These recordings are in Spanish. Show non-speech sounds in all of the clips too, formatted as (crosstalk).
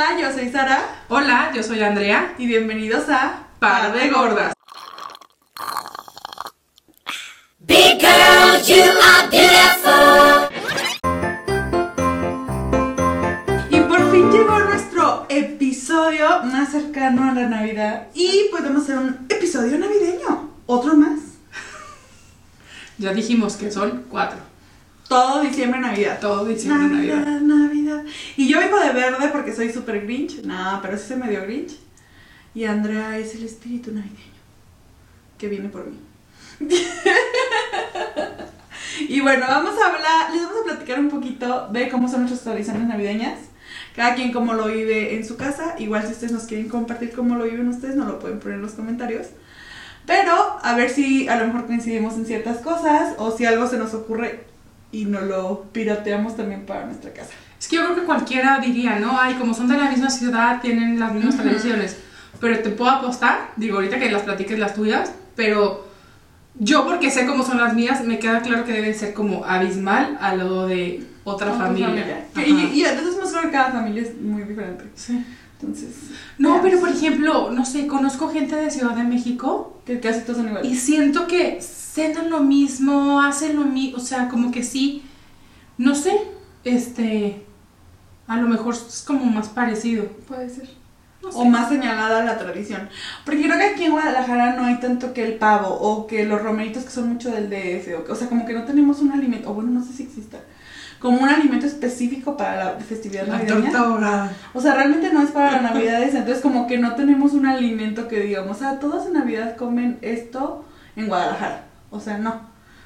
Hola, yo soy Sara Hola, yo soy Andrea. y bienvenidos a Par de gordas. Big girl, you are beautiful. Y por fin llegó nuestro episodio más cercano a la Navidad y podemos hacer un episodio navideño, otro más. Ya dijimos que son cuatro. Todo diciembre, Navidad. Todo diciembre, Navidad, Navidad. Y yo vengo de verde porque soy súper grinch. No, pero sí se me dio grinch. Y Andrea es el espíritu navideño que viene por mí. (laughs) y bueno, vamos a hablar, les vamos a platicar un poquito de cómo son nuestras tradiciones navideñas. Cada quien cómo lo vive en su casa. Igual si ustedes nos quieren compartir cómo lo viven ustedes, nos lo pueden poner en los comentarios. Pero a ver si a lo mejor coincidimos en ciertas cosas o si algo se nos ocurre y no lo pirateamos también para nuestra casa. Es que yo creo que cualquiera diría, ¿no? Ay, como son de la misma ciudad, tienen las mismas Ujú. tradiciones. Pero te puedo apostar, digo ahorita que las platiques las tuyas, pero yo porque sé cómo son las mías, me queda claro que deben ser como abismal a lo de otra Otra familia. Y, y entonces más claro que cada familia es muy diferente. Sí. Entonces, No, veamos. pero por ejemplo, no sé, conozco gente de Ciudad de México que casi todos son iguales. Y siento que cenan lo mismo, hacen lo mismo, o sea, como que sí, no sé, este, a lo mejor es como más parecido. Puede ser. No sé. O más señalada la tradición. Porque creo que aquí en Guadalajara no hay tanto que el pavo o que los romeritos que son mucho del DF. O, que- o sea, como que no tenemos un alimento, o bueno, no sé si exista, como un alimento específico para la festividad navideña. ahogada. O sea, realmente no es para las navidades, entonces como que no tenemos un alimento que digamos, ah, todos en Navidad comen esto en Guadalajara. O sea, no.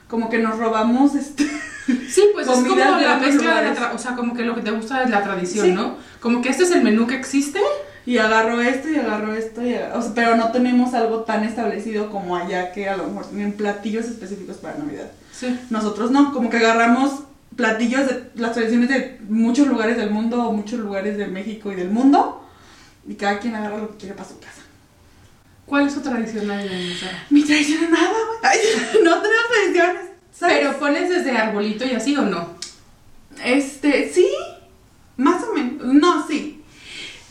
Como que nos robamos este... Sí, pues es como la mezcla de la, tra- o sea, como que lo que te gusta es la tradición, Sí. ¿no? Como que este es el menú que existe. Y agarro esto y agarro esto, y agarro- o sea, pero no tenemos algo tan establecido como allá que a lo mejor tienen platillos específicos para Navidad. Sí. Nosotros no, como que agarramos platillos de las tradiciones de muchos lugares del mundo o muchos lugares de México y del mundo y cada quien agarra lo que quiere para su casa. ¿Cuál es su tradición navideña? Mi tradición es nada, güey. No tenemos tradiciones. ¿sabes? Pero pones desde arbolito y así o no? Este, sí, más o menos. No, sí.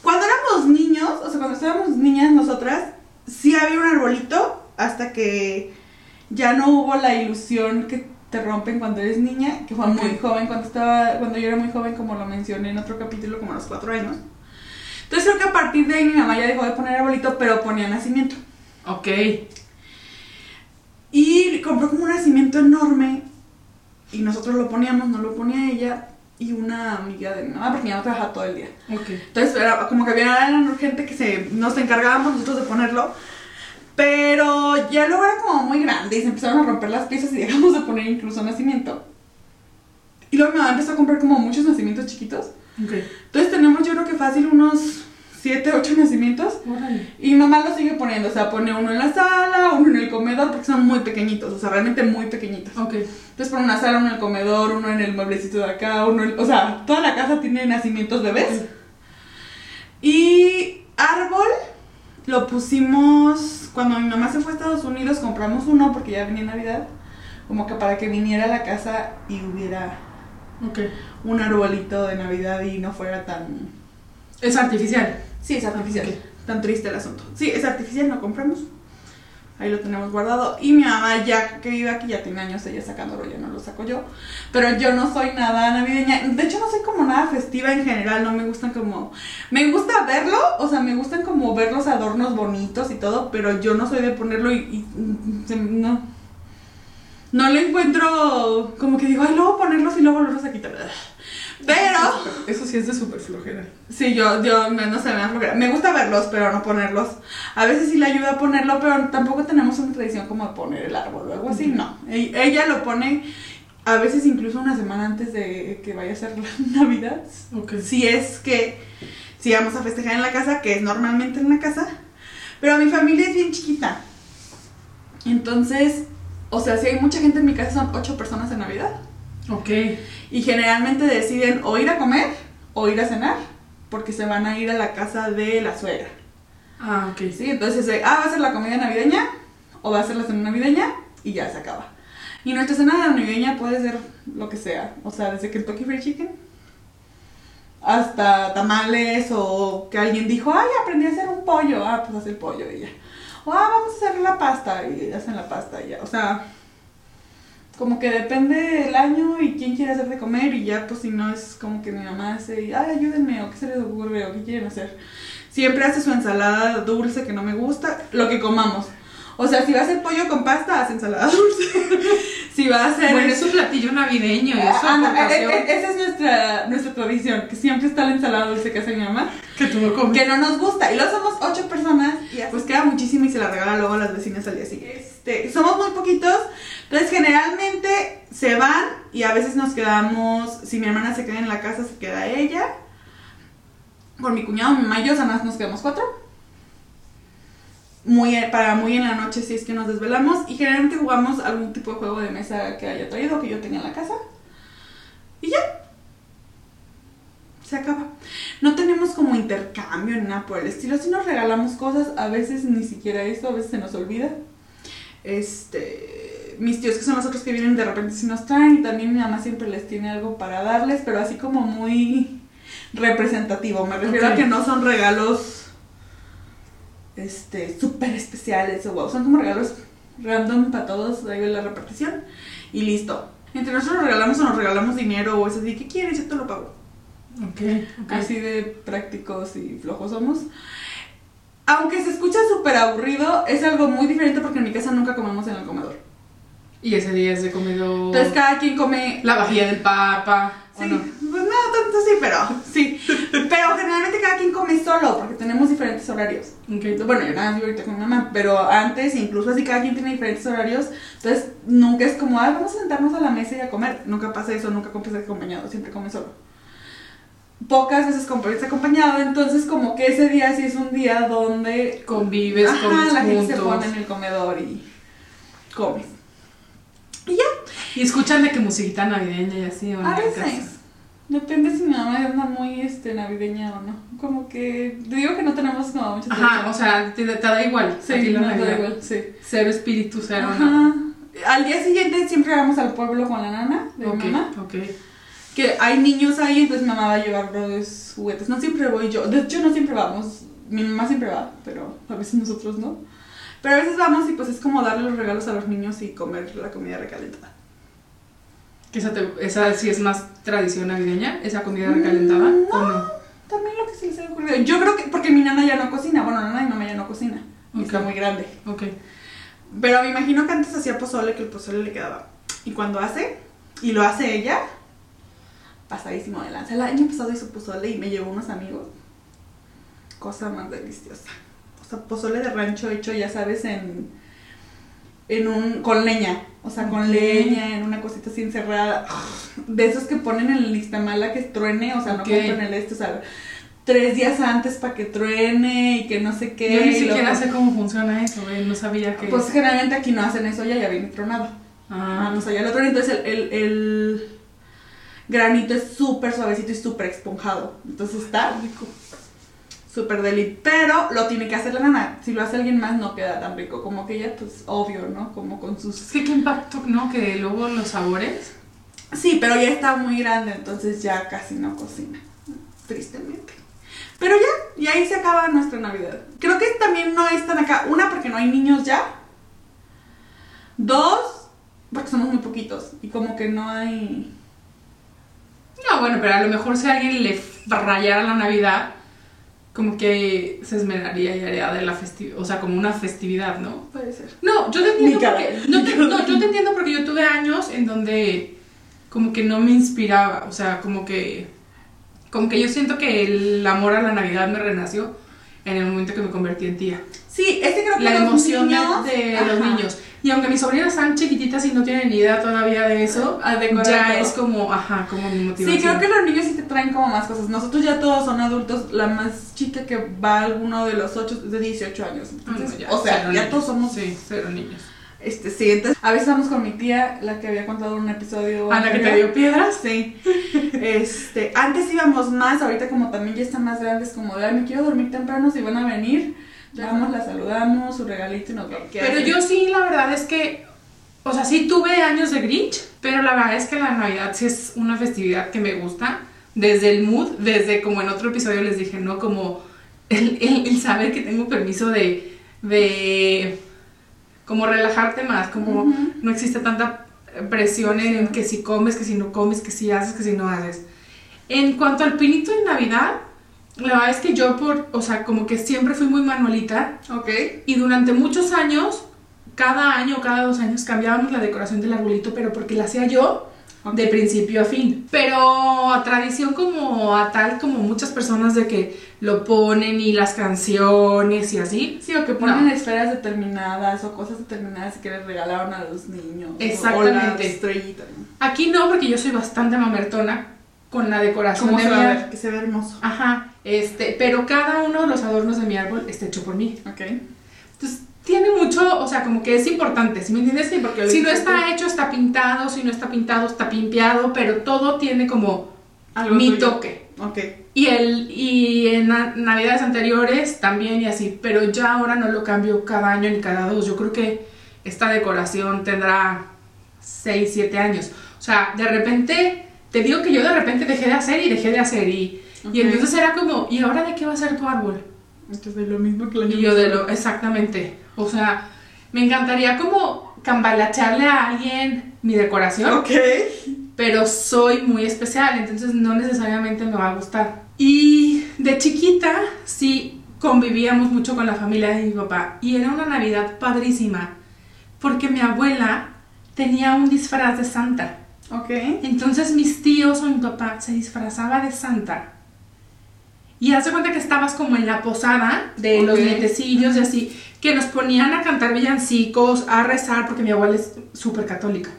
Cuando éramos niños, o sea, cuando estábamos niñas nosotras, sí había un arbolito hasta que ya no hubo la ilusión que te rompen cuando eres niña, que fue muy joven, cuando estaba, cuando yo era muy joven, como lo mencioné en otro capítulo, como a los cuatro años. Entonces creo que a partir de ahí mi mamá ya dejó de poner arbolito, pero ponía nacimiento. Ok. Y compró como un nacimiento enorme y nosotros lo poníamos, no lo ponía ella y una amiga de mi mamá porque mi mamá trabajaba todo el día. Ok. Entonces era como que había gente que se, nos encargábamos nosotros de ponerlo, pero ya luego era como muy grande y se empezaron a romper las piezas y (laughs) dejamos de poner incluso nacimiento. Y luego mi mamá empezó a comprar como muchos nacimientos chiquitos. Entonces tenemos yo creo que fácil unos 7, 8 nacimientos. Órale. Y mamá lo sigue poniendo, o sea, pone uno en la sala, uno en el comedor, porque son muy pequeñitos, o sea, realmente muy pequeñitos. Ok. Entonces pone una sala, uno en el comedor, uno en el mueblecito de acá, uno en- O sea, toda la casa tiene nacimientos bebés. Y árbol lo pusimos cuando mi mamá se fue a Estados Unidos, compramos uno porque ya venía Navidad, como que para que viniera a la casa y hubiera Ok. un arbolito de Navidad y no fuera tan... Es artificial. Sí, es artificial. ok. Tan triste el asunto. Sí, es artificial, lo compramos. Ahí lo tenemos guardado. Y mi mamá, ya que vive aquí, ya tiene años ella sacándolo, ya no lo saco yo. Pero yo no soy nada navideña. De hecho, no soy como nada festiva en general. No me gustan como. Me gusta verlo, o sea, me gustan como ver los adornos bonitos y todo. Pero yo no soy de ponerlo y. y, se- no. No le encuentro. Como que digo, ay, luego ponerlos y luego volverlos a quitar. Pero. Eso sí es de súper flojera. Sí, yo, yo no sé, me da flojera. Me gusta verlos, pero no ponerlos. A veces sí le ayuda a ponerlo, pero tampoco tenemos una tradición como de poner el árbol o algo así, no. E- Ella lo pone a veces incluso una semana antes de que vaya a ser la (laughs) Navidad. Ok. Si es que si vamos a festejar en la casa, que es normalmente en la casa. Pero mi familia es bien chiquita. Entonces, o sea, si hay mucha gente en mi casa, son ocho personas en Navidad. Ok. Y generalmente deciden o ir a comer o ir a cenar porque se van a ir a la casa de la suegra. Ah, ok. ¿Sí? Entonces, eh, ah, va a ser la comida navideña o va a ser la cena navideña y ya se acaba. Y nuestra cena navideña puede ser lo que sea. O sea, desde Kentucky Fried Chicken hasta tamales o que alguien dijo, ay, aprendí a hacer un pollo, ah, pues haz el pollo y ya. Ah, vamos a hacer la pasta y hacen la pasta y ya. O sea, como que depende del año y quién quiere hacer de comer y ya, pues si no es como que mi mamá hace, y, ay, ayúdenme o qué se les ocurre o qué quieren hacer. Siempre hace su ensalada dulce que no me gusta, lo que comamos. O sea, si va a hacer pollo con pasta, hace ensalada (laughs) dulce. si va a hacer... Bueno, es un platillo navideño es Ah, aportación eh, eh, esa es nuestra, nuestra tradición, que siempre está la ensalada dulce que hace mi mamá, que tú no comes. que no nos gusta. Y luego somos ocho personas y pues queda muchísimo y se la regala luego a las vecinas al día siguiente. Este, somos muy poquitos, entonces generalmente se van y a veces nos quedamos, si mi hermana se queda en la casa, se queda ella. Con mi cuñado, mi mamá y yo, o sea, nada más nos quedamos cuatro. Muy, para muy en la noche si es que nos desvelamos y generalmente jugamos algún tipo de juego de mesa que haya traído, que yo tenía en la casa. Y ya. Se acaba. No tenemos como intercambio ni nada por el estilo. Si nos regalamos cosas, a veces ni siquiera eso, a veces se nos olvida. Este. Mis tíos, que son los otros que vienen, de repente sí nos traen. Y también mi mamá siempre les tiene algo para darles, pero así como muy representativo. Me refiero a que no son regalos. Este. súper especiales o wow. Son como regalos random para todos. Ahí ve la repartición. Y listo. Entre nosotros nos regalamos o nos regalamos dinero o es así, ¿qué quieres? Yo te lo pago. Ok, ok. Así de prácticos y flojos somos. Aunque se escucha súper aburrido, es algo muy diferente porque en mi casa nunca comemos en el comedor. Y ese día es de comedor. Entonces cada quien come... La vajilla del papa. ¿o Sí, no? pues no tanto sí, pero sí. Pero generalmente cada quien come solo porque tenemos diferentes horarios. Ok. Bueno, yo nada más vivo ahorita con mi mamá, pero antes, incluso así, cada quien tiene diferentes horarios. Entonces, nunca es como, ay, vamos a sentarnos a la mesa y a comer. Nunca pasa eso, nunca comes acompañado, siempre comes solo. Pocas veces comes acompañado, entonces, como que ese día sí es un día donde Convives, Ajá, comes la gente juntos. se pone en el comedor y comes. Y ya, Y escuchan de que musiquita navideña y así, a veces. Depende si mi mamá anda muy este, navideña o no. Como que, te digo que no tenemos como mucha Ajá, o sea, te, te da igual. Sí, no, da Navidad. igual, sí. Cero espíritu, cero nada. Ajá. Al día siguiente siempre vamos al pueblo con la nana de Ok, mi mamá. ok. Que hay niños ahí, entonces mi mamá va a llevar los juguetes. No siempre voy yo. De hecho, no siempre vamos. Mi mamá siempre va, pero a veces nosotros no. Pero a veces vamos y pues es como darle los regalos a los niños y comer la comida recalentada. Que Esa, te- esa sí es más tradición navideña, esa comida recalentada, Mm, ¿o no? También lo que se les ha ocurrido. Yo creo que porque mi nana ya no cocina. Bueno, nana y mamá ya no cocina. y Ok. Está muy grande. Ok. Pero me imagino que antes hacía pozole, que el pozole le quedaba. Y cuando hace, y lo hace ella, pasadísimo de lanza. El año pasado hizo pozole y me llevó unos amigos. Cosa más deliciosa. O sea, pozole de rancho hecho, ya sabes, en, en un, con leña. O sea, con leña, en una cosita así encerrada. De esos que ponen en el nixtamala que truene, o sea, no compran el este, o sea, tres días antes para que truene y que no sé qué. Yo ni siquiera sé cómo funciona eso, ¿eh? no sabía que... pues generalmente aquí no hacen eso, ya ya viene tronado. Ah, ah, no sé, ya lo entonces el, el, el granito es súper suavecito y súper esponjado. Entonces está rico. Súper deli. Pero lo tiene que hacer la nana. Si lo hace alguien más no queda tan rico. Como que ella, pues obvio, ¿no? Como con sus... es que qué impacto, ¿no? Que luego los sabores... Sí, pero ya está muy grande, entonces ya casi no cocina. Tristemente. Pero ya, y ahí se acaba nuestra Navidad. Creo que también no es tan acá. Una, porque no hay niños ya. Dos, porque somos muy poquitos. Y como que no hay. No, bueno, pero a lo mejor si a alguien le rayara la Navidad, como que se esmeraría y haría de la festividad, o sea, como una festividad, ¿no? Puede ser. No, yo te entiendo cara, porque, no, te- yo te entiendo porque yo tuve años en donde como que no me inspiraba, o sea, como que como que yo siento que el amor a la Navidad me renació en el momento que me convertí en tía. Sí, este creo que La los emoción de- niños- de, los Ajá. niños. Y aunque mis sobrinas están chiquititas y no tienen ni idea todavía de eso, ya es como, ajá, como mi motivación. Sí, creo que los niños sí te traen como más cosas. Nosotros ya todos son adultos. La más chica que va a alguno de los ocho es de 18 años. No, Entonces, ya, o sea, ya niños. todos somos. Sí, cero niños. Este, sí, entonces a veces vamos con mi tía, la que había contado en un episodio. ¿A la que te dio piedras? Sí. Este, antes íbamos más, ahorita como también ya están más grandes, como de, ay, me quiero dormir temprano, si van a venir, vamos, la saludamos, su regalito y nos vamos. ¿Qué Pero yo sí, la verdad es que, o sea, sí tuve años de Grinch, pero la verdad es que la Navidad sí es una festividad que me gusta desde el mood, desde como en otro episodio les dije, ¿no? Como el, el- el saber que tengo permiso de, de como relajarte más, como Ujú. no existe tanta presión en que si comes, que si no comes, que si haces, que si no haces. En cuanto al pinito de Navidad, la verdad es que yo por, o sea, como que siempre fui muy manualita Ok. y durante muchos años, cada año o cada dos años cambiábamos la decoración del arbolito, pero porque la hacía yo Ok. de principio a fin. Pero a tradición como a tal, como muchas personas de que lo ponen y las canciones y así. Sí, o que ponen No. esferas determinadas o cosas determinadas que les regalaron a los niños. Exactamente. O la estrellita. Aquí no, porque yo soy bastante mamertona con la decoración ¿Cómo de se mi va a ver? Que se ve hermoso. Ajá, este, pero cada uno de los adornos de mi árbol está hecho por mí. Ok. Entonces, tiene mucho, o sea, como que es importante, ¿sí me entiendes? Sí, porque si no está hecho, está pintado, si no está pintado, está pimpeado, pero todo tiene como Algo mi tuyo. toque. Ok. Y, el, y en na- navidades anteriores también y así, pero ya ahora no lo cambio cada año ni cada dos. Yo creo que esta decoración tendrá 6, 7 años. O sea, de repente, te digo que yo de repente dejé de hacer y dejé de hacer y, y entonces era como, ¿y ahora de qué va a ser tu árbol? Entonces de lo mismo que año Y yo de lo, exactamente. O sea, me encantaría como cambalacharle a alguien mi decoración Ok. pero soy muy especial, entonces no necesariamente me va a gustar. Y de chiquita sí convivíamos mucho con la familia de mi papá y era una Navidad padrísima porque mi abuela tenía un disfraz de Santa. Ok. Entonces mis tíos o mi papá se disfrazaba de Santa. Y hace cuenta que estabas como en la posada de los nietecillos y así, que nos ponían a cantar villancicos, a rezar, porque mi abuela es súper católica.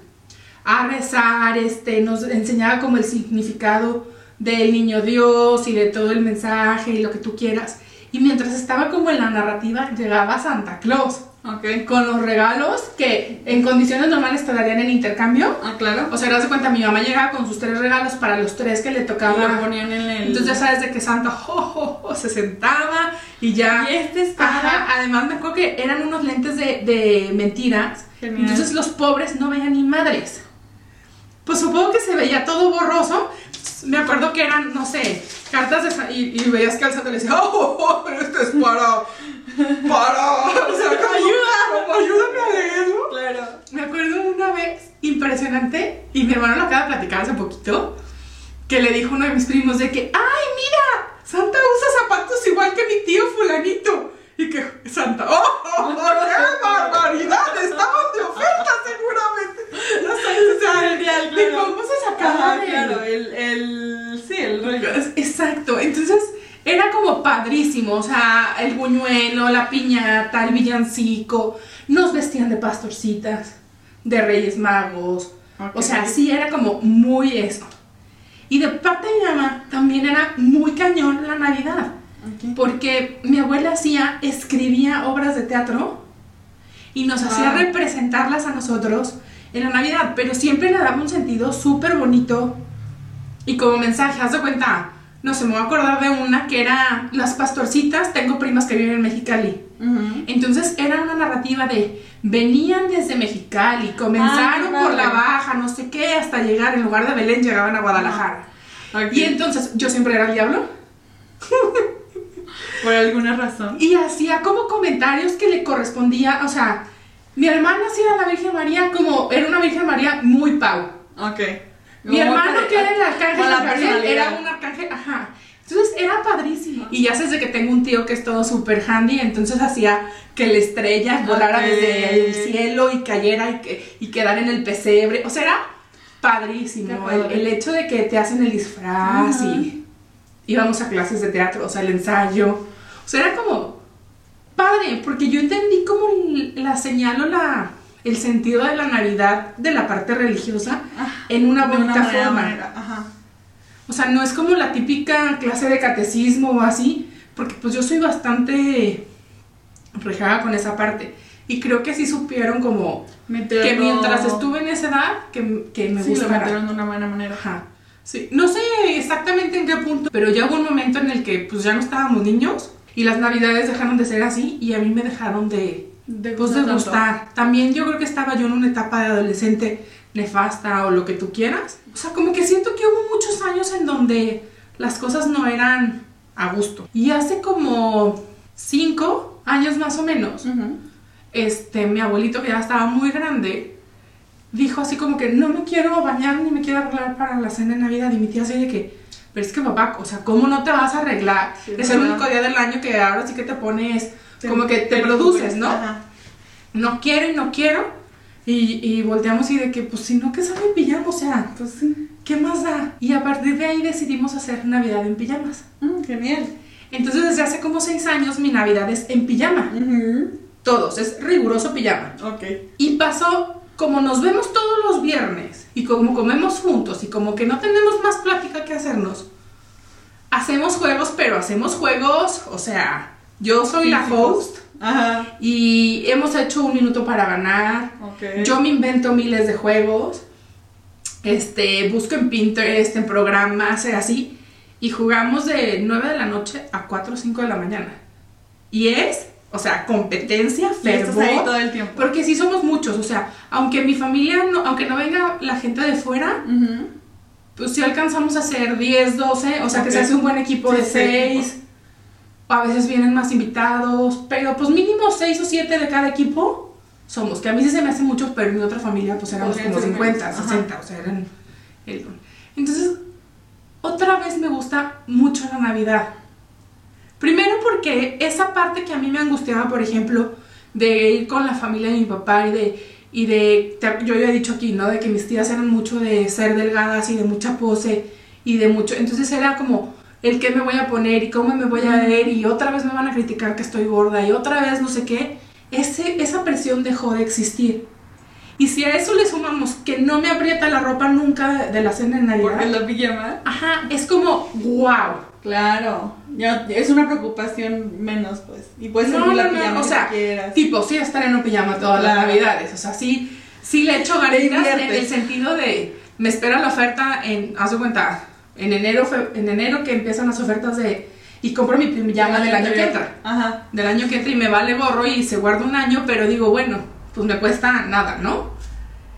A rezar, este, nos enseñaba como el significado del niño Dios y de todo el mensaje y lo que tú quieras. Y mientras estaba como en la narrativa, llegaba Santa Claus Ok. con los regalos que en condiciones normales te darían en intercambio. Ah, claro. O sea, das de cuenta, mi mamá llegaba con sus tres regalos para los tres que le Y lo tocaba. ponían en el. Entonces ya sabes de que Santa se sentaba y ya. Y este estaba. Ajá, además me acuerdo que eran unos lentes de, de mentiras. Genial. Entonces los pobres no veían ni madres. Pues supongo que se veía todo borroso. Me acuerdo que eran, no sé, cartas de y, y veías que al santo le decía, oh, oh, oh, esto es para, para, o sea, como, Ayuda. como ayúdame a leerlo. Claro. Me acuerdo una vez impresionante, y mi hermano lo acaba de platicar hace poquito, que le dijo uno de mis primos de que, ¡ay, mira! Santa usa zapatos igual que mi tío fulanito. Y que Santa, ¡oh, oh, oh, qué barbaridad! Estaban de oferta seguramente. No sabes, (laughs) o sea, Genial, de- claro. El, el. Sí, el rollo. Exacto, entonces era como padrísimo, o sea, el buñuelo, la piñata, el villancico, nos vestían de pastorcitas, de reyes magos, o sea, sí era como muy eso. Y de parte de mi mamá también era muy cañón la Navidad, porque mi abuela hacía, escribía obras de teatro y nos hacía Ah. representarlas a nosotros en la Navidad, pero siempre le daba un sentido súper bonito y como mensaje, haz de cuenta, no sé, me voy a acordar de una que era Las Pastorcitas, tengo primas que viven en Mexicali. Entonces era una narrativa de venían desde Mexicali, comenzaron Ah, por la baja, no sé qué, hasta llegar, en lugar de Belén llegaban a Guadalajara. Ok. Y entonces yo siempre era el diablo (laughs) Por alguna razón. y hacía como comentarios que le correspondía, o sea, mi hermana sí era la Virgen María como era una Virgen María muy pau. Ok. Mi hermano que era el arcángel la Gabriel era un arcángel, ajá. Entonces era padrísimo. Y ya sé de que tengo un tío que es todo súper handy, entonces hacía que la estrella volara Ok. desde el cielo y cayera y, que, y quedara en el pesebre. O sea, era padrísimo. El, el hecho de que te hacen el disfraz Ajá. y íbamos a clases de teatro, o sea, el ensayo. O sea, era como padre, porque yo entendí como la señal o la, el sentido de la Navidad de la parte religiosa en una bonita manera- forma. manera, Ajá. O sea, no es como la típica clase de catecismo o así, porque pues yo soy bastante rejada con esa parte. Y creo que sí supieron como Meterlo- que mientras estuve en esa edad, que, que me sí, lo gustara. metieron de una buena manera. Ajá. Sí, no sé exactamente en qué punto, pero ya hubo un momento en el que pues ya no estábamos niños y las navidades dejaron de ser así y a mí me dejaron de, De pues de gustar. También yo creo que estaba yo en una etapa de adolescente nefasta o lo que tú quieras. O sea, como que siento que hubo muchos años en donde las cosas no eran a gusto. Y hace como cinco años más o menos, este, mi abuelito que ya estaba muy grande, dijo así como que no me quiero bañar ni me quiero arreglar para la cena de Navidad. Y mi tía así de que, pero es que papá, o sea, ¿cómo no te vas a arreglar? Sí, es el ¿verdad? único día del año que ahora sí que te pones, como que te produces, ¿no? Ajá. No quiero y no quiero. Y, y volteamos y de que, pues si no, que salga en pijama, o sea, Pues. ¿qué más da? Y a partir de ahí decidimos hacer Navidad en pijamas. Mm, genial. Entonces desde hace como seis años mi Navidad es en pijama. Todos, es riguroso pijama. Ok. Y pasó, como nos vemos todos los viernes y como comemos juntos y como que no tenemos más plática que hacernos, hacemos juegos, pero hacemos juegos, o sea, yo soy la host Ajá. y hemos hecho un minuto para ganar. Yo me invento miles de juegos, este, busco en Pinterest, en programas, eh, así, y jugamos de 9 de la noche a 4 o 5 de la mañana. Y es, o sea, competencia, ahí fervor. todo el tiempo. Porque sí somos muchos, o sea, aunque mi familia, no, aunque no venga la gente de fuera, pues sí alcanzamos a ser 10, 12, o sea que se hace un buen equipo Sí, de sí, 6. A veces vienen más invitados, pero pues mínimo 6 o 7 de cada equipo somos, que a mí sí se me hace mucho, pero en mi otra familia pues éramos como ser 50, menos, ajá. 60, o sea, eran el Entonces, otra vez me gusta mucho la Navidad. Primero porque esa parte que a mí me angustiaba, por ejemplo, de ir con la familia de mi papá y de, y de yo ya he dicho aquí, ¿no? De que mis tías eran mucho de ser delgadas y de mucha pose y de mucho, entonces era como el qué me voy a poner y cómo me voy a ver y otra vez me van a criticar que estoy gorda y otra vez no sé qué, Ese, esa presión dejó de existir. Y si a eso le sumamos que no me aprieta la ropa nunca de la cena de Navidad, Porque la pijama. ajá, es como wow. Claro. Ya, es una preocupación menos, pues. Y puedes No, la no, no, pijama o que sea, tú quieras. Tipo, sí, estar en un pijama todas las navidades. O sea, sí, sí le echo ganitas en el sentido de. Me espera la oferta en. Haz de cuenta, en enero, fe- en enero que empiezan las ofertas de. Y compro mi pijama del año que entra. Ajá. Del año que entra y me vale gorro y se guarda un año, pero digo, bueno, pues me cuesta nada, ¿no?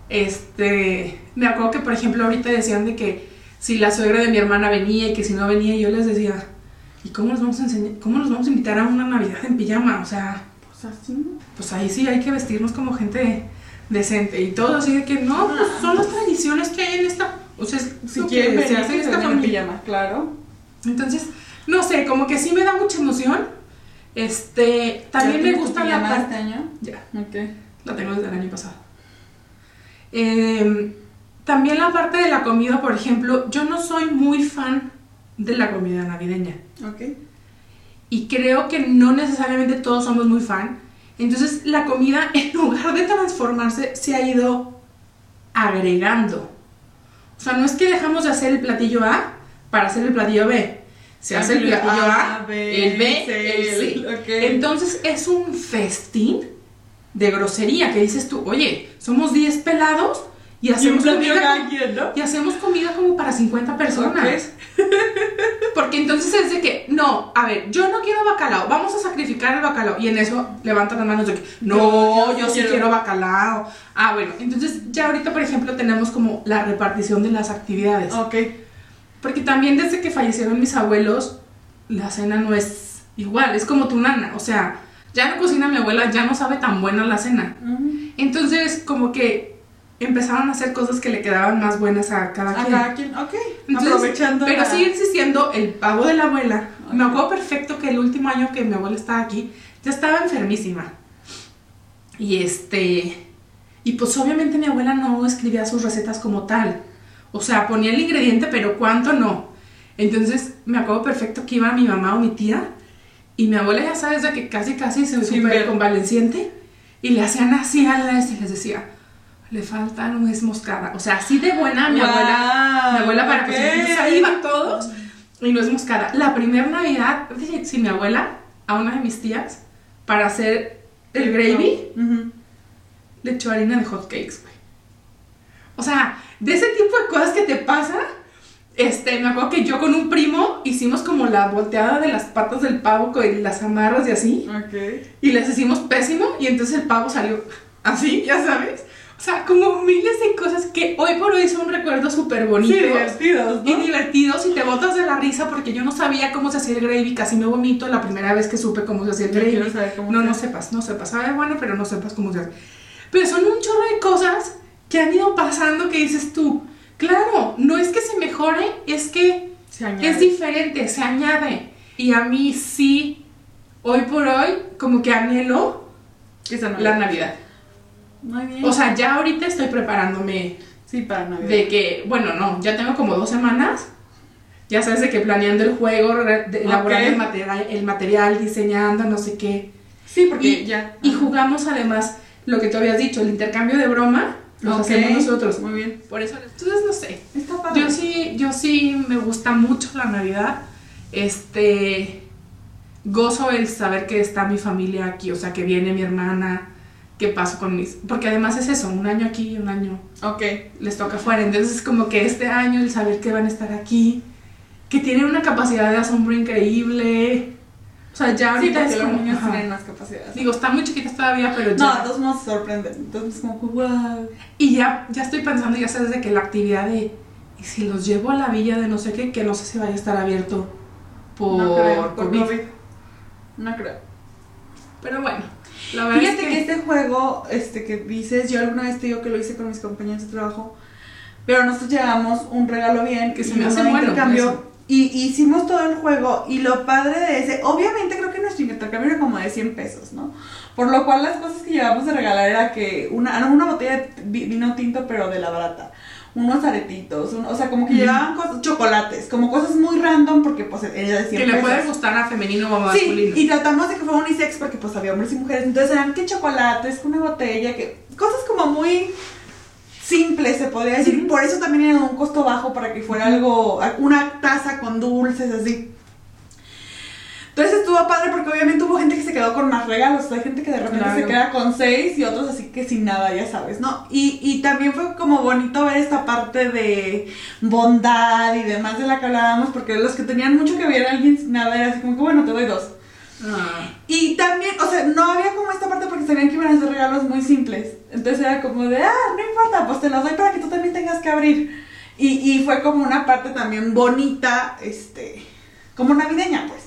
Este. Me acuerdo que, por ejemplo, ahorita decían de que si la suegra de mi hermana venía y que si no venía, yo les decía. ¿Y cómo nos vamos a enseñar? ¿Cómo nos vamos a invitar a una Navidad en pijama? O sea, Pues así, ¿no? pues ahí sí hay que vestirnos como gente decente y todo así de que no, pues son las tradiciones que hay en esta, o sea, Si quieres se venir, hace en se esta ven en familia. pijama, claro. Entonces, no sé, como que sí me da mucha emoción. Este, también ¿Ya me tu gusta la parte, este año? ya, Ok. la tengo desde el año pasado. Em, también la parte de la comida, por ejemplo, yo no soy muy fan de la comida navideña. Ok. Y creo que no necesariamente todos somos muy fan. Entonces la comida, (laughs) en lugar de transformarse, se ha ido agregando. O sea, no es que dejamos de hacer el platillo A para hacer el platillo B. Se hace el platillo A, B, el B, C, el C. Entonces es un festín de grosería que dices tú, oye, somos 10 pelados y hacemos comida cada quien, ¿no? y hacemos comida como para 50 personas. (laughs) Porque entonces es de que, no, a ver, yo no quiero bacalao, vamos a sacrificar el bacalao. Y en eso levantan las manos de que, no, No, yo, yo sí quiero. quiero bacalao. Ah, bueno, entonces ya ahorita, por ejemplo, tenemos como la repartición de las actividades. Ok. Porque también desde que fallecieron mis abuelos, la cena no es igual, es como tu nana. O sea, ya no cocina mi abuela, ya no sabe tan buena la cena. Entonces, como que empezaron a hacer cosas que le quedaban más buenas a cada A quien. cada quien, ok. Entonces, Aprovechando. Pero la- sigue existiendo el pavo de la abuela. Me acuerdo perfecto que el último año que mi abuela estaba aquí, ya estaba enfermísima. Y este. Y pues obviamente mi abuela no escribía sus recetas como tal. O sea, ponía el ingrediente, pero cuánto no. Entonces me acuerdo perfecto que iba mi mamá o mi tía. Y mi abuela ya sabes de que casi casi se super convaleciente. Y le hacían así a la este y les decía, le falta nuez moscada. O sea, así de buena mi abuela. Mi abuela para ok. cocinar. Entonces ahí iban todos y no es moscada. La primera Navidad, dije, sí, mi abuela, a una de mis tías, para hacer el gravy, le echó harina de hot cakes, güey. O sea, de ese tipo de cosas que te pasa, este, me acuerdo que yo con un primo hicimos como la volteada de las patas del pavo con las amarras y así, Ok. y les hicimos pésimo, y entonces el pavo salió así, ya sabes. O sea, como miles de cosas que hoy por hoy son recuerdos súper Sí, bonitos. divertidos, Y ¿no? divertidos y te botas de la risa porque yo no sabía cómo se hacía el gravy, casi me vomito la primera vez que supe cómo se hacía el gravy. saber cómo no, no sepas, no sepas. Sabe bueno, pero no sepas cómo se hace. Pero son un chorro de cosas que han ido pasando que dices tú, claro, no es que se mejore, es que Se es diferente, se añade. Y a mí sí, hoy por hoy, como que anhelo Esa no la Navidad. Muy bien. O sea, ya ahorita estoy preparándome sí, para Navidad. de que, bueno, no, ya tengo como dos semanas. Ya sabes de que planeando el juego, elaborando el, material, el material, diseñando, no sé qué. Sí, porque Y, ya. y jugamos además lo que tú habías dicho, el intercambio de broma, lo Ok, hacemos nosotros. Muy bien. Por eso, entonces no sé. Está padre. Yo sí, yo sí me gusta mucho la Navidad. Este gozo el saber que está mi familia aquí, o sea, que viene mi hermana, que paso con mis, porque además es eso, un año aquí y un año Ok. les toca fuera. Entonces, como que este año el saber que van a estar aquí, que tienen una capacidad de asombro increíble. O sea, ya Sí, ahorita porque es los como. niños ajá. tienen más capacidades. Digo, están muy chiquitas todavía, pero No, ya. a todos modos se sorprenden. Entonces, como wow. Y ya, ya estoy pensando, ya sabes, de que la actividad de. Y si los llevo a la villa de no sé qué, que no sé si vaya a estar abierto por, no creo, por COVID. COVID. No creo. Pero bueno, la Fíjate es que... este juego este que dices, yo alguna vez te digo que lo hice con mis compañeros de trabajo, pero nosotros llevamos un regalo bien Que se me hace un bueno, intercambio y hicimos todo el juego y lo padre de ese, obviamente creo que nuestro intercambio era como de 100 pesos, ¿no? Por lo cual las cosas que llevamos de regalar era que una, una botella de vi- vino tinto pero de la barata. Unos aretitos, un- o sea, como que llevaban cosas, chocolates, como cosas muy random porque pues era de 100 que le pesos. puede gustar a femenino o a Sí, masculino. y tratamos de que fuera unisex porque pues había hombres y mujeres. Entonces eran que chocolates, que una botella, que cosas como muy simples se podría decir. Por eso también era un costo bajo para que fuera algo, una taza con dulces así. Entonces estuvo padre porque obviamente hubo gente que se quedó con más regalos. Hay gente que de repente Claro. se queda con seis y otros así que sin nada, ya sabes, ¿no? Y, y también fue como bonito ver esta parte de bondad y demás de la que hablábamos porque los que tenían mucho que ver a alguien sin nada era así como que bueno, te doy dos. Ah. Y también, o sea, no había como esta parte porque sabían que iban a ser regalos muy simples. Entonces era como de, ah, no importa, pues te los doy para que tú también tengas que abrir. Y, y fue como una parte también bonita, este, como navideña, pues.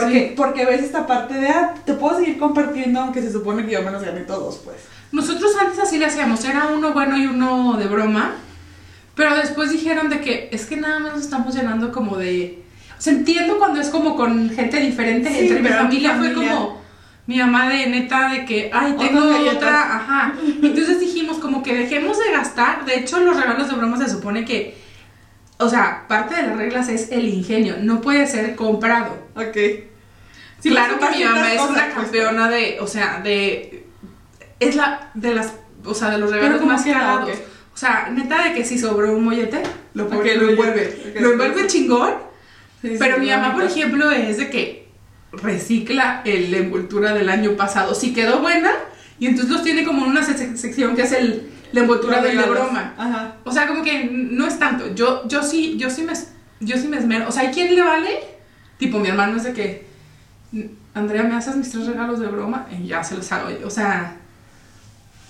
Porque, Sí. porque ves esta parte de, ah, te puedo seguir compartiendo aunque se supone que yo me los gané todos, pues. Nosotros antes así le hacíamos, era uno bueno y uno de broma, pero después dijeron de que es que nada más nos estamos llenando como de... O sea, entiendo cuando es como con gente diferente, Sí, entre mi familia, fue como mi mamá de neta de que, ay, tengo otra, ajá. (laughs) Entonces dijimos como que dejemos de gastar, de hecho los regalos de broma se supone que, o sea, parte de las reglas es el ingenio, no puede ser comprado. Ok. claro pues, que mi mamá es una pues, campeona de, o sea, de es la de las, o sea, de los regalos ¿cómo más cagados. O sea, neta de que si sobró un mollete, Lo en lo envuelve. Lo envuelve chingón, Sí, sí, pero mi mamá, por ejemplo, es de que recicla el- la envoltura del año pasado. Si quedó buena, y entonces los tiene como en una se- sección que es el, la envoltura de regalos. broma. Ajá. O sea, como que no es tanto. Yo, yo sí, yo sí me, yo sí me esmero. O sea, ¿hay quien le vale? Tipo, mi hermano es de que, Andrea, ¿me haces mis tres regalos de broma? Y ya se los hago yo. O sea,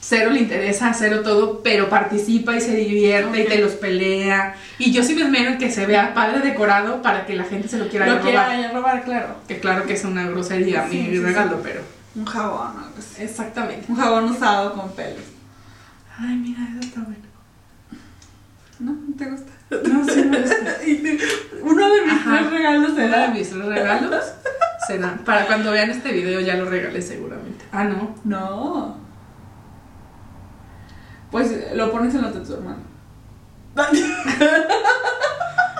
cero le interesa, cero todo, pero participa y se divierte y te los pelea. Y yo sí me esmero en que se vea padre decorado para que la gente se lo quiera Lo robar. quiera robar, claro. Que claro que es una grosería Sí, mi sí, sí. regalo, pero... Un jabón, algo así. Exactamente. Un jabón usado con pelos. Ay, mira, eso está bueno. ¿No? ¿No te gusta? No, sí me gusta. (laughs) Te- Uno de mis Ajá. tres regalos Uno de mis tres regalos será. Para cuando vean este video ya lo regalé seguramente. Ah, no. No. Pues lo pones en los de tu hermano. (laughs)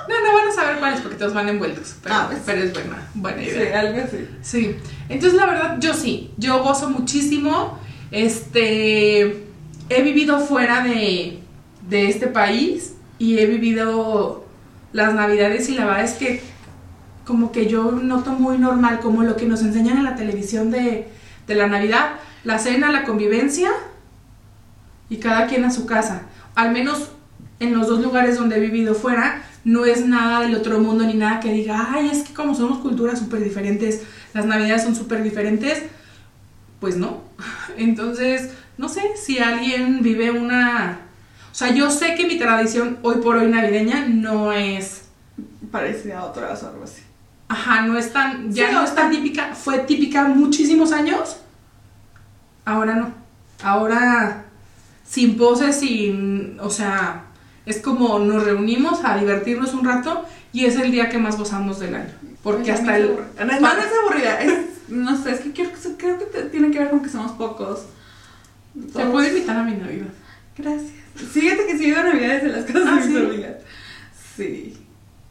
No, no van a saber cuáles porque todos van envueltos. Pero, Ah, pues. pero es buena, buena Sí, idea. algo así. Sí. Entonces, la verdad, yo sí. Yo gozo muchísimo. Este. He vivido fuera de, de este país y he vivido las navidades y la verdad es que como que yo noto muy normal como lo que nos enseñan en la televisión de, de la Navidad, la cena, la convivencia y cada quien a su casa. Al menos en los dos lugares donde he vivido fuera, no es nada del otro mundo ni nada que diga, ay, es que como somos culturas súper diferentes, las navidades son súper diferentes, pues no. (laughs) Entonces, no sé, si alguien vive una... O sea, yo sé que mi tradición hoy por hoy navideña no es... Parecía otras o algo así. Ajá, no es tan... Ya Sí, no es tan típica. Fue típica muchísimos años. Ahora no. Ahora sin poses, sin... O sea, es como nos reunimos a divertirnos un rato y es el día que más gozamos del año. Porque Ay, a hasta el... No, no, es aburrida, es, no sé, es que creo, que- creo que te- tiene que ver con que somos pocos. Te puedo invitar a mi Navidad. Gracias. Fíjate que sí he ido a Navidades en las casas Ah, de mis ¿sí? Sí.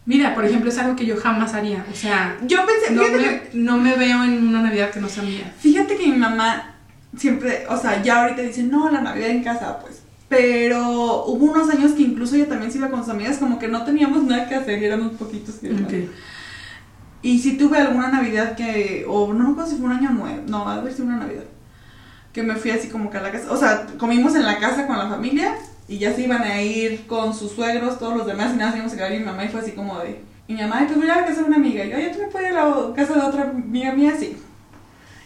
Mira, por ejemplo, es algo que yo jamás haría. O sea, Yo pensé, no fíjate, me, no me veo en una Navidad que no sea mía. que, fíjate que mi mamá siempre, o sea, ya ahorita dice, no, la Navidad en casa, pues. Pero hubo unos años que incluso ella también se iba con sus amigas, como que no teníamos nada que hacer y éramos poquitos. que Ok. Y sí tuve alguna Navidad que, o no me acuerdo si fue un año nuevo, no, a ver si una Navidad. Que me fui así como que a la casa, o sea, comimos en la casa con la familia y ya se iban a ir con sus suegros, todos los demás, y nada, íbamos a quedar y mi mamá y fue así como de, mi mamá, "Ay, pues voy a la casa de una amiga, y yo, ¿tú me puedes ir a la casa de otra amiga mía? Sí.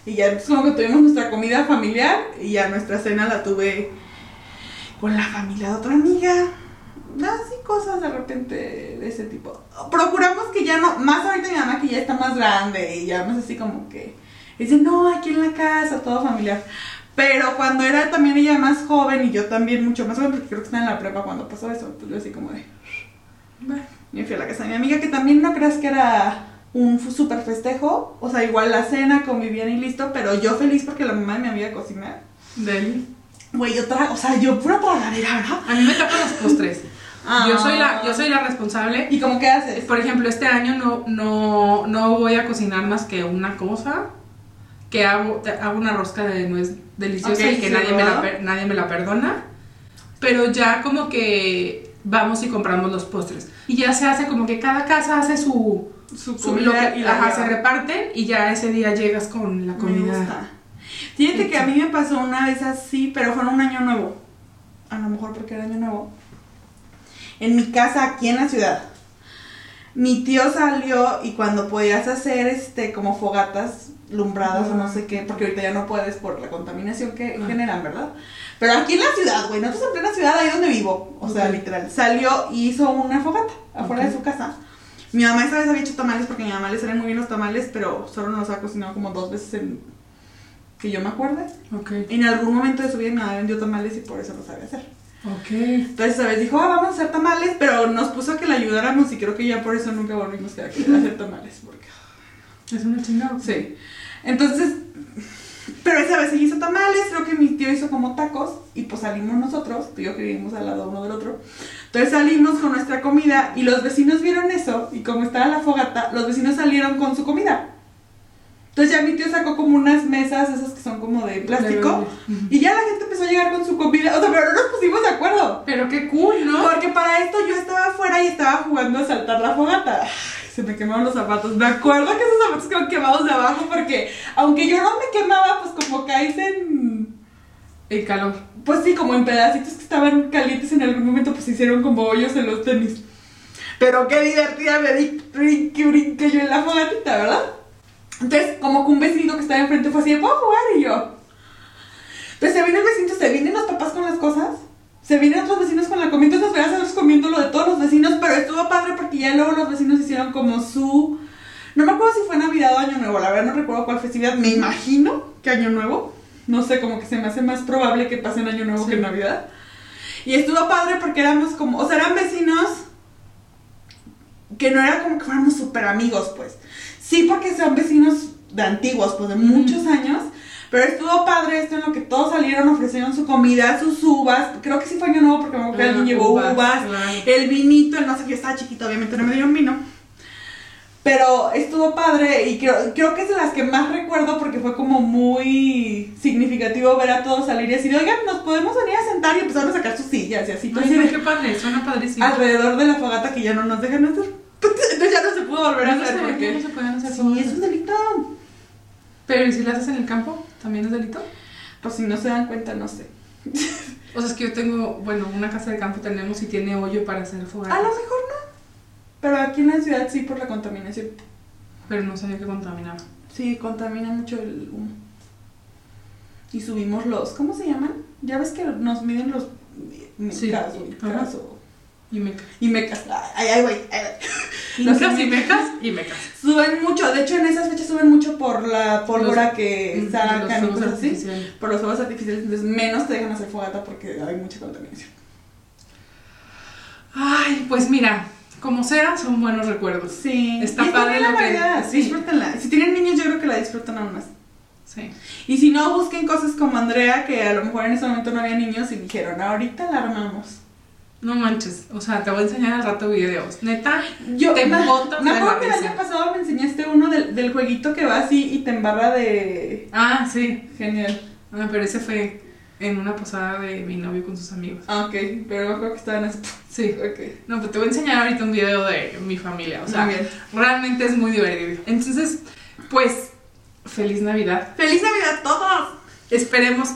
Y ya, pues como que tuvimos nuestra comida familiar y ya nuestra cena la tuve con la familia de otra amiga. Así cosas de repente de ese tipo. Procuramos que ya no, más ahorita mi mamá que ya está más grande y ya más así como que dice, no, aquí en la casa, todo familiar. Pero cuando era también ella más joven y yo también mucho más joven, porque creo que estaba en la prepa cuando pasó eso, pues yo así como de, Bueno, me fui a la casa de mi amiga, que también no creas que era un super festejo. O sea, igual la cena, convivían y listo, pero yo feliz porque la mamá de mi amiga cocina. Deli. Güey, yo tra o sea, yo pura tragadera, ¿verdad? A mí me tapan los postres. Ah. Yo soy la, yo soy la responsable. ¿Y cómo qué haces? Por ejemplo, este año no, no, no voy a cocinar más que una cosa. Que hago, hago una rosca de nuez deliciosa y que sí, nadie, me la, nadie me la perdona. Pero ya como que vamos y compramos los postres. Y ya se hace como que cada casa hace su, Su su- comida lo que- y la ajá, se reparten y ya ese día llegas con la comida. Fíjate que a mí me pasó una vez así, pero fue en un año nuevo. A lo mejor porque era año nuevo. En mi casa, aquí en la ciudad. Mi tío salió y cuando podías hacer este como fogatas lumbradas o no sé qué, porque ahorita ya no puedes por la contaminación que Ah. generan, ¿verdad? Pero aquí en la ciudad, güey, nosotros en plena ciudad, ahí donde vivo, o sea, literal, salió y hizo una fogata afuera de su casa. Mi mamá esta vez había hecho tamales porque a mi mamá le salen muy bien los tamales, pero solo nos ha cocinado como dos veces en que yo me acuerde. Ok. En algún momento de su vida mi mamá vendió tamales y por eso lo sabía hacer. Ok. Entonces esa vez dijo, ah, vamos a hacer tamales, pero nos puso que la ayudáramos y creo que ya por eso nunca volvimos a hacer tamales. Porque... Es una chingada. Sí. Entonces, pero esa vez ella hizo tamales, creo que mi tío hizo como tacos y pues salimos nosotros, tú y yo que vivimos al lado uno del otro. Entonces salimos con nuestra comida y los vecinos vieron eso y como estaba la fogata, los vecinos salieron con su comida. Entonces ya mi tío sacó como unas mesas, esas que son como de plástico, y ya la gente empezó a llegar con su comida, o sea, pero no nos pusimos de acuerdo. Pero qué cool, ¿no? Porque para esto yo estaba afuera y estaba jugando a saltar la fogata. Se me quemaron los zapatos. Me acuerdo que esos zapatos quedaron quemados de abajo porque aunque yo no me quemaba, pues como caes en... El calor. Pues sí, como en pedacitos que estaban calientes en algún momento, pues hicieron como hoyos en los tenis. Pero qué divertida me di brinque, brinque yo en la fogatita, ¿verdad? Entonces, como que un vecino que estaba enfrente fue así, ¿puedo jugar? Y yo... Entonces se viene el vecino, se vienen los papás con las cosas, se vienen otros vecinos con la comida, entonces a nosotros comiendo lo de todos los vecinos, pero estuvo padre porque ya luego los vecinos hicieron como su... No me acuerdo si fue Navidad o Año Nuevo, la verdad no recuerdo cuál festividad, me imagino que Año Nuevo, no sé, como que se me hace más probable que pase en Año Nuevo Sí. que en Navidad. Y estuvo padre porque éramos como, o sea, eran vecinos que no era como que fuéramos súper amigos, pues. Sí, porque son vecinos de antiguos, pues de muchos años. Pero estuvo padre esto en lo que todos salieron, ofrecieron su comida, sus uvas. Creo que sí fue año nuevo porque me acuerdo que alguien llevó uvas, uvas, claro. el vinito, el no sé yo estaba chiquito, obviamente no me dieron vino. Pero estuvo padre y creo, creo que es de las que más recuerdo porque fue como muy significativo ver a todos salir y así de, oigan, nos podemos venir a sentar y empezaron a sacar sus sillas y así. Ay, no, qué padre, suena padrísimo. alrededor de la fogata que ya no nos dejan hacer. (laughs) Entonces ya no se pudo volver a no hacer no porque... se podían hacer Sí, fogatas. es un delito. Pero ¿y si las haces en el campo? ¿También es delito? Pues si no se dan cuenta, no sé. (laughs) O sea, es que yo tengo, bueno, una casa de campo tenemos y tiene hoyo para hacer fogatas. A lo mejor no. Pero aquí en la ciudad sí por la contaminación. Pero no sabía que contaminaba. Sí, contamina mucho el humo. Y subimos los, ¿cómo se llaman? Ya ves que nos miden los mecas Sí. o mecas Ajá. o- Y mecas. y mecas. Ay, ay, güey. Los y mecas. y mecas. Suben mucho, de hecho en esas fechas suben mucho por la pólvora que Mm, sacan y cosas así. Por los fuegos artificiales, entonces menos te dejan hacer fogata porque hay mucha contaminación. Ay, pues mira, como sea, son buenos recuerdos. Sí, Está y padre la lo que- sí. disfrútenla. Si tienen niños, yo creo que la disfrutan aún más. Sí. Y si no, busquen cosas como Andrea, que a lo mejor en ese momento no había niños y dijeron, ahorita la armamos. No manches, o sea, te voy a enseñar al rato videos. Neta, Yo Te me, botas me acuerdo que el año pasado me enseñaste uno del, del jueguito que va así y te embarra de... ah, sí. Genial. Ah, pero ese fue en una posada de mi novio con sus amigos. Ah, ok, pero me acuerdo que estaban así. Sí. Ok. No, pues te voy a enseñar ahorita un video de mi familia. O sea, Muy bien. realmente es muy divertido. Entonces, pues, feliz Navidad. ¡Feliz Navidad a todos! Esperemos,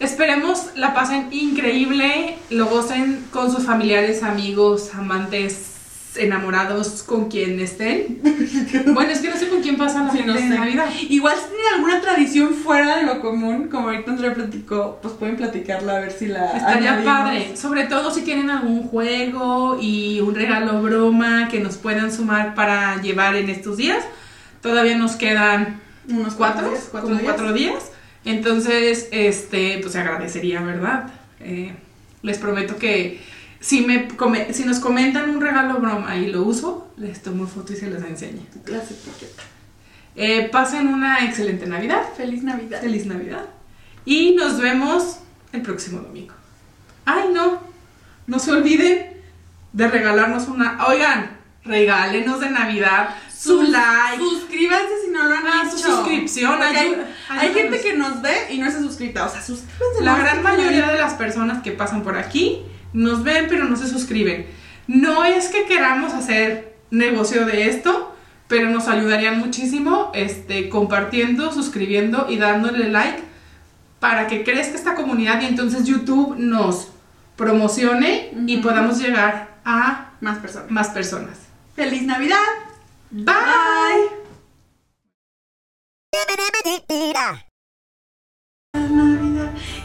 esperemos la pasen increíble, lo gocen con sus familiares, amigos, amantes, enamorados, con quien estén. (laughs) Bueno, es que no sé con quién pasa la Sí, no sé. Navidad. Igual si tienen alguna tradición fuera de lo común, como ahorita Andrea platicó, pues pueden platicarla a ver si la Estaría añadimos. padre, sobre todo si tienen algún juego y un regalo broma que nos puedan sumar para llevar en estos días. Todavía nos quedan Unos cuatro, días, cuatro como días. cuatro días. Entonces, este, pues se agradecería, ¿verdad? Eh, les prometo que si, me come- si nos comentan un regalo broma y lo uso, les tomo foto y se los enseño. Etiquetas. Eh, pasen una excelente Navidad. Feliz Navidad. Feliz Navidad. Y nos vemos el próximo domingo. Ay, no. No se olviden de regalarnos una. Oigan, regálenos de Navidad su like. Suscríbanse si no lo han Ah, hecho. su suscripción, hay, ayuda- hay gente que nos ve y no está suscrita. O sea, suscríbanse. La gran mayoría de las personas que pasan por aquí nos ven pero no se suscriben. No es que queramos hacer negocio de esto, pero nos ayudarían muchísimo este, compartiendo, suscribiendo y dándole like para que crezca esta comunidad y entonces YouTube nos promocione y podamos llegar a Más personas. más personas. Feliz Navidad. Bye.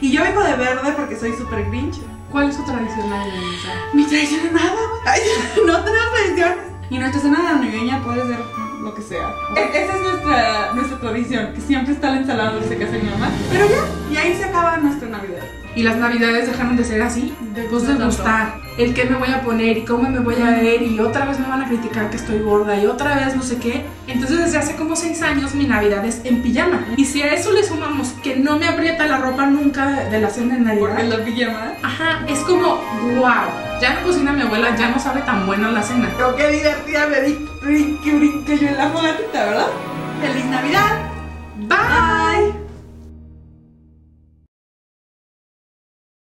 Y yo vengo de verde porque soy súper grinch. ¿Cuál es su tradición navideña? Mi tradición es nada, güey. (laughs) No tenemos tradiciones. Y nuestra cena navideña puede ser lo que sea. E- Esa es nuestra, nuestra tradición, que siempre está la ensalada dulce que hace mi mamá. Pero ya, y ahí se acaba nuestra Navidad. Y las navidades dejaron de ser así, De pues de gustar. El qué me voy a poner y cómo me voy a ver y otra vez me van a criticar que estoy gorda y otra vez no sé qué. Entonces desde hace como seis años mi navidad es en pijama. Y si a eso le sumamos que no me aprieta la ropa nunca de la cena en Porque navidad. la pijama. Ajá, es como, wow, ya no cocina mi abuela, ya no sabe tan buena la cena. Pero qué divertida me di brinque, brinque yo en la fogatita, ¿verdad? ¡Feliz Navidad!